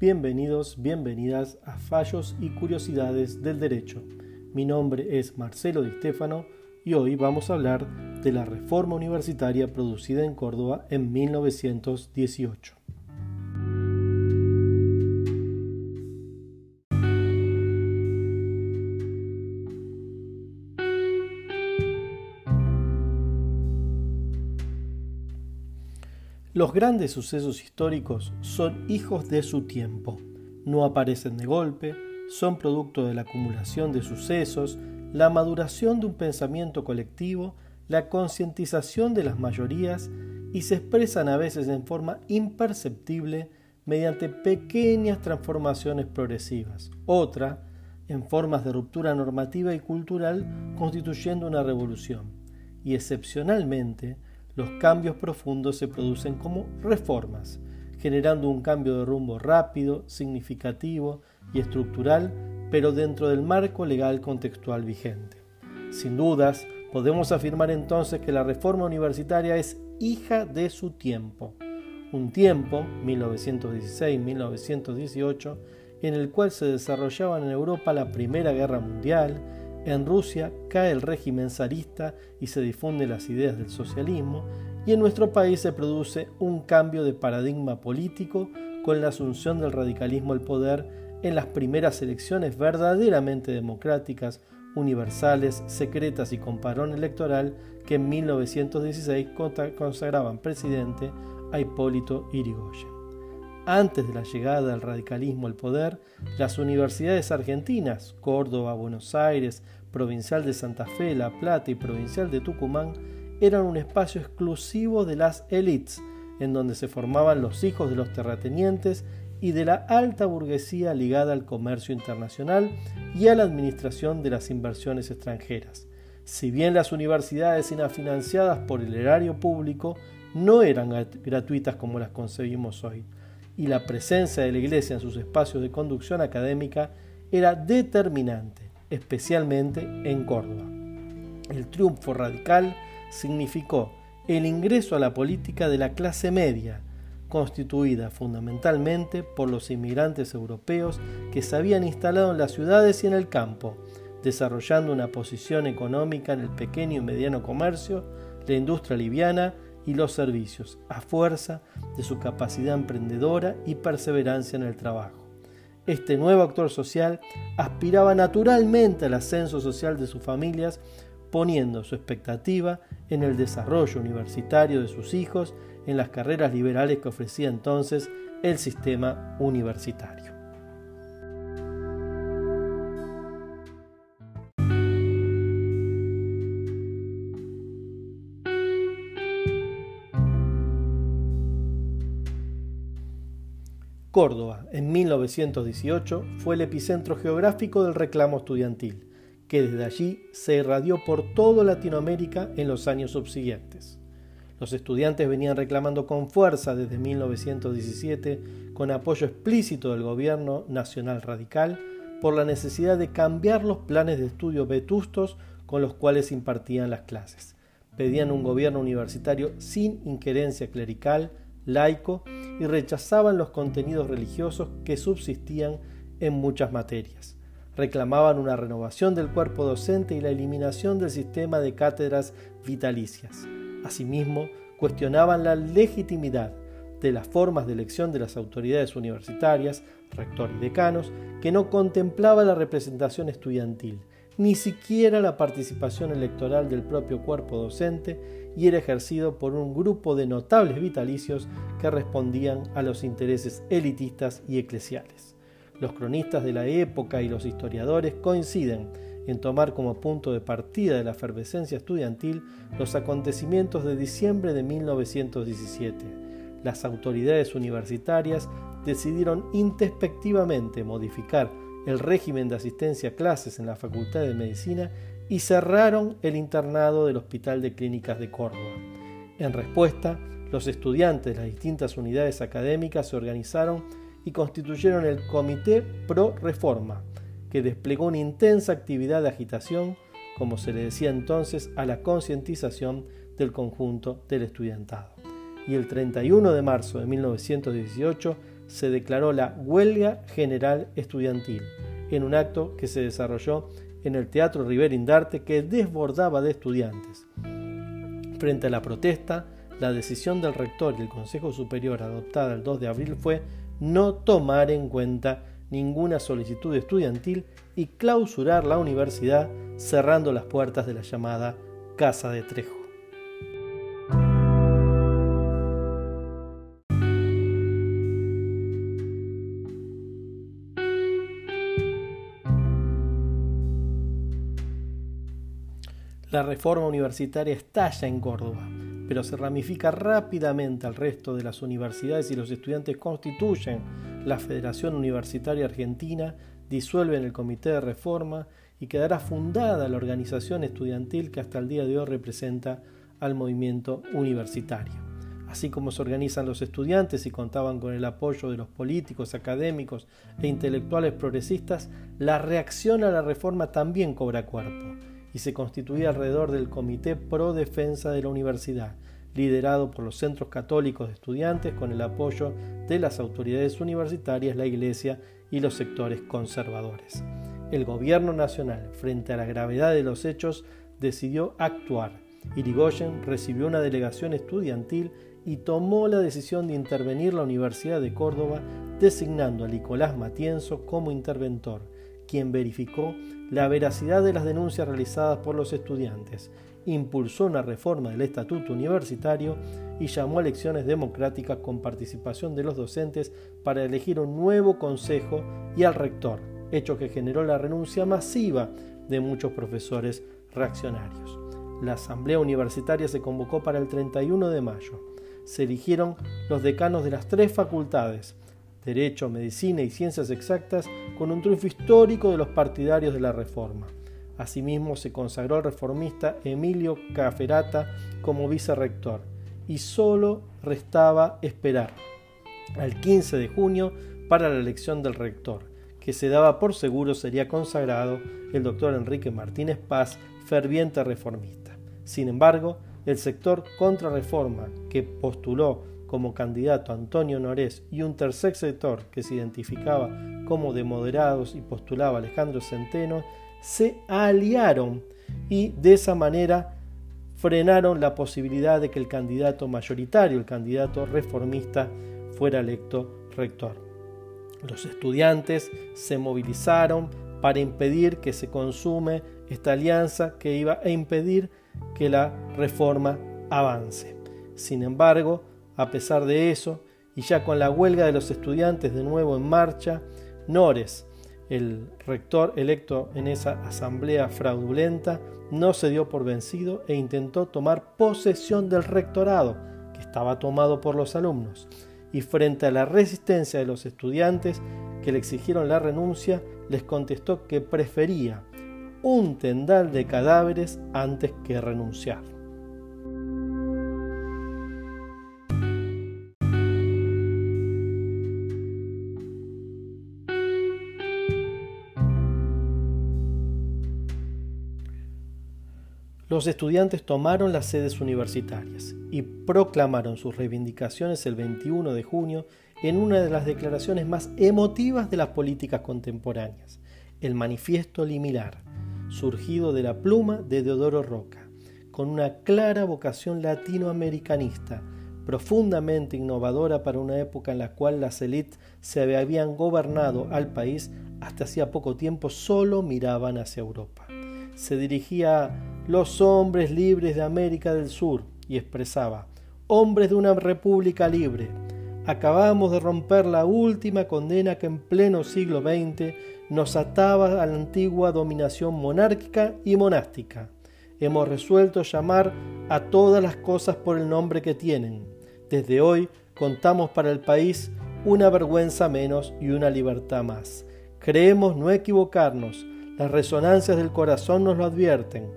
bienvenidos, bienvenidas a Fallos y Curiosidades del Derecho. Mi nombre es Marcelo Di Stefano y hoy vamos a hablar de la reforma universitaria producida en Córdoba en 1918. Los grandes sucesos históricos son hijos de su tiempo, no aparecen de golpe, son producto de la acumulación de sucesos, la maduración de un pensamiento colectivo, la concientización de las mayorías y se expresan a veces en forma imperceptible mediante pequeñas transformaciones progresivas, otra en formas de ruptura normativa y cultural constituyendo una revolución, y excepcionalmente los cambios profundos se producen como reformas, generando un cambio de rumbo rápido, significativo y estructural, pero dentro del marco legal contextual vigente. Sin dudas, podemos afirmar entonces que la reforma universitaria es hija de su tiempo, un tiempo, 1916-1918, en el cual se desarrollaba en Europa la Primera Guerra Mundial, en Rusia cae el régimen zarista y se difunden las ideas del socialismo, y en nuestro país se produce un cambio de paradigma político con la asunción del radicalismo al poder en las primeras elecciones verdaderamente democráticas, universales, secretas y con parón electoral que en 1916 consagraban presidente a Hipólito Yrigoyen. Antes de la llegada del radicalismo al poder, las universidades argentinas, Córdoba, Buenos Aires, Provincial de Santa Fe, La Plata y Provincial de Tucumán, eran un espacio exclusivo de las élites, en donde se formaban los hijos de los terratenientes y de la alta burguesía ligada al comercio internacional y a la administración de las inversiones extranjeras. Si bien las universidades eran financiadas por el erario público, no eran gratuitas como las concebimos hoy y la presencia de la Iglesia en sus espacios de conducción académica era determinante, especialmente en Córdoba. El triunfo radical significó el ingreso a la política de la clase media, constituida fundamentalmente por los inmigrantes europeos que se habían instalado en las ciudades y en el campo, desarrollando una posición económica en el pequeño y mediano comercio, la industria liviana y los servicios, a fuerza de su capacidad emprendedora y perseverancia en el trabajo. Este nuevo actor social aspiraba naturalmente al ascenso social de sus familias, poniendo su expectativa en el desarrollo universitario de sus hijos en las carreras liberales que ofrecía entonces el sistema universitario. Córdoba, en 1918, fue el epicentro geográfico del reclamo estudiantil, que desde allí se irradió por toda Latinoamérica en los años subsiguientes. Los estudiantes venían reclamando con fuerza desde 1917, con apoyo explícito del gobierno nacional radical, por la necesidad de cambiar los planes de estudio vetustos con los cuales impartían las clases. Pedían un gobierno universitario sin injerencia clerical, laico y rechazaban los contenidos religiosos que subsistían en muchas materias. Reclamaban una renovación del cuerpo docente y la eliminación del sistema de cátedras vitalicias. Asimismo, cuestionaban la legitimidad de las formas de elección de las autoridades universitarias, rector y decanos, que no contemplaba la representación estudiantil, ni siquiera la participación electoral del propio cuerpo docente y era ejercido por un grupo de notables vitalicios que respondían a los intereses elitistas y eclesiales. Los cronistas de la época y los historiadores coinciden en tomar como punto de partida de la efervescencia estudiantil los acontecimientos de diciembre de 1917. Las autoridades universitarias decidieron introspectivamente modificar el régimen de asistencia a clases en la Facultad de Medicina y cerraron el internado del Hospital de Clínicas de Córdoba. En respuesta, los estudiantes de las distintas unidades académicas se organizaron y constituyeron el Comité Pro Reforma, que desplegó una intensa actividad de agitación, como se le decía entonces, a la concientización del conjunto del estudiantado. Y el 31 de marzo de 1918 se declaró la Huelga General Estudiantil, en un acto que se desarrolló en el Teatro Indarte que desbordaba de estudiantes. Frente a la protesta, la decisión del rector y el Consejo Superior adoptada el 2 de abril fue no tomar en cuenta ninguna solicitud estudiantil y clausurar la universidad cerrando las puertas de la llamada Casa de Trejo. La reforma universitaria estalla en Córdoba, pero se ramifica rápidamente al resto de las universidades y los estudiantes constituyen la Federación Universitaria Argentina, disuelven el Comité de Reforma y quedará fundada la organización estudiantil que hasta el día de hoy representa al movimiento universitario. Así como se organizan los estudiantes y contaban con el apoyo de los políticos, académicos e intelectuales progresistas, la reacción a la reforma también cobra cuerpo y se constituía alrededor del Comité Pro Defensa de la Universidad, liderado por los centros católicos de estudiantes con el apoyo de las autoridades universitarias, la Iglesia y los sectores conservadores. El gobierno nacional, frente a la gravedad de los hechos, decidió actuar. Irigoyen recibió una delegación estudiantil y tomó la decisión de intervenir la Universidad de Córdoba, designando a Nicolás Matienzo como interventor, quien verificó la veracidad de las denuncias realizadas por los estudiantes, impulsó una reforma del estatuto universitario y llamó a elecciones democráticas con participación de los docentes para elegir un nuevo consejo y al rector, hecho que generó la renuncia masiva de muchos profesores reaccionarios. La asamblea universitaria se convocó para el 31 de mayo. Se eligieron los decanos de las tres facultades, Derecho, Medicina y Ciencias Exactas, con un triunfo histórico de los partidarios de la Reforma. Asimismo, se consagró al reformista Emilio Caferata como vicerrector, y solo restaba esperar al 15 de junio para la elección del rector, que se daba por seguro sería consagrado el doctor Enrique Martínez Paz, ferviente reformista. Sin embargo, el sector contrarreforma que postuló como candidato Antonio Norés y un tercer sector que se identificaba como de moderados y postulaba Alejandro Centeno, se aliaron y de esa manera frenaron la posibilidad de que el candidato mayoritario, el candidato reformista, fuera electo rector. Los estudiantes se movilizaron para impedir que se consume esta alianza que iba a impedir que la reforma avance. Sin embargo, a pesar de eso, y ya con la huelga de los estudiantes de nuevo en marcha, Nores, el rector electo en esa asamblea fraudulenta, no se dio por vencido e intentó tomar posesión del rectorado, que estaba tomado por los alumnos, y frente a la resistencia de los estudiantes que le exigieron la renuncia, les contestó que prefería un tendal de cadáveres antes que renunciar. Los estudiantes tomaron las sedes universitarias y proclamaron sus reivindicaciones el 21 de junio en una de las declaraciones más emotivas de las políticas contemporáneas, el Manifiesto Limilar, surgido de la pluma de Deodoro Roca, con una clara vocación latinoamericanista, profundamente innovadora para una época en la cual las élites se habían gobernado al país hasta hacía poco tiempo solo miraban hacia Europa. Se dirigía los hombres libres de América del Sur y expresaba, hombres de una república libre, acabamos de romper la última condena que en pleno siglo XX nos ataba a la antigua dominación monárquica y monástica. Hemos resuelto llamar a todas las cosas por el nombre que tienen. Desde hoy contamos para el país una vergüenza menos y una libertad más. Creemos no equivocarnos, las resonancias del corazón nos lo advierten.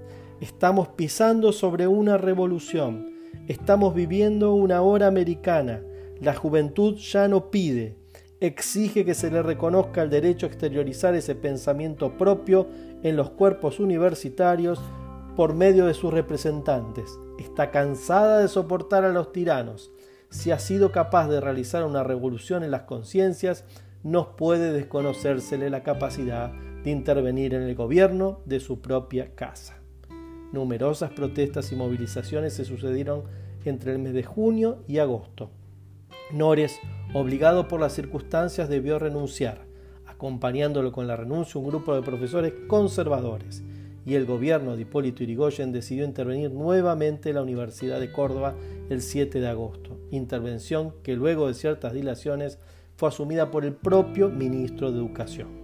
Estamos pisando sobre una revolución. Estamos viviendo una hora americana. La juventud ya no pide, exige que se le reconozca el derecho a exteriorizar ese pensamiento propio en los cuerpos universitarios por medio de sus representantes. Está cansada de soportar a los tiranos. si ha sido capaz de realizar una revolución en las conciencias, no puede desconocérsele la capacidad de intervenir en el gobierno de su propia casa. Numerosas protestas y movilizaciones se sucedieron entre el mes de junio y agosto. Nores, obligado por las circunstancias, debió renunciar, acompañándolo con la renuncia un grupo de profesores conservadores, y el gobierno de Hipólito Yrigoyen decidió intervenir nuevamente en la Universidad de Córdoba el 7 de agosto, intervención que luego de ciertas dilaciones fue asumida por el propio ministro de Educación.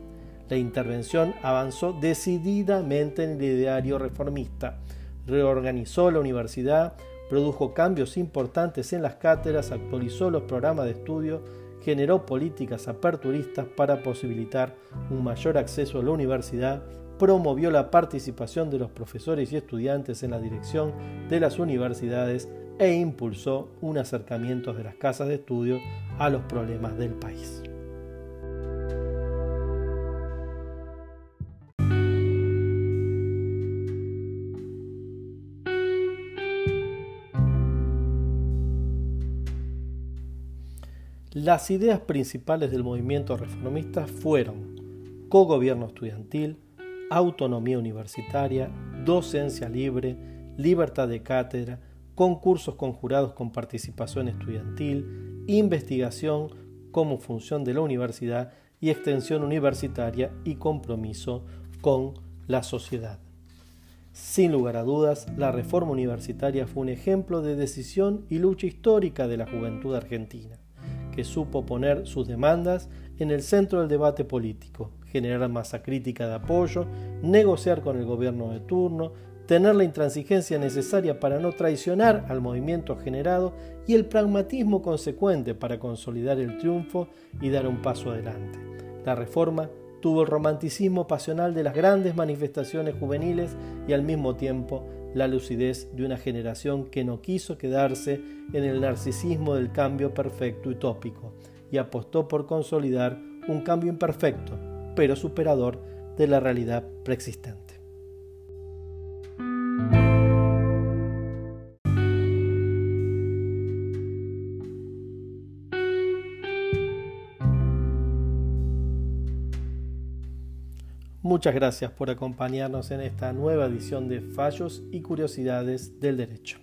La intervención avanzó decididamente en el ideario reformista, reorganizó la universidad, produjo cambios importantes en las cátedras, actualizó los programas de estudio, generó políticas aperturistas para posibilitar un mayor acceso a la universidad, promovió la participación de los profesores y estudiantes en la dirección de las universidades e impulsó un acercamiento de las casas de estudio a los problemas del país. Las ideas principales del movimiento reformista fueron cogobierno estudiantil, autonomía universitaria, docencia libre, libertad de cátedra, concursos conjurados con participación estudiantil, investigación como función de la universidad y extensión universitaria y compromiso con la sociedad. Sin lugar a dudas, la reforma universitaria fue un ejemplo de decisión y lucha histórica de la juventud argentina, que supo poner sus demandas en el centro del debate político, generar masa crítica de apoyo, negociar con el gobierno de turno, tener la intransigencia necesaria para no traicionar al movimiento generado y el pragmatismo consecuente para consolidar el triunfo y dar un paso adelante. La reforma tuvo el romanticismo pasional de las grandes manifestaciones juveniles y al mismo tiempo la lucidez de una generación que no quiso quedarse en el narcisismo del cambio perfecto utópico y apostó por consolidar un cambio imperfecto, pero superador de la realidad preexistente. Muchas gracias por acompañarnos en esta nueva edición de Fallos y Curiosidades del Derecho.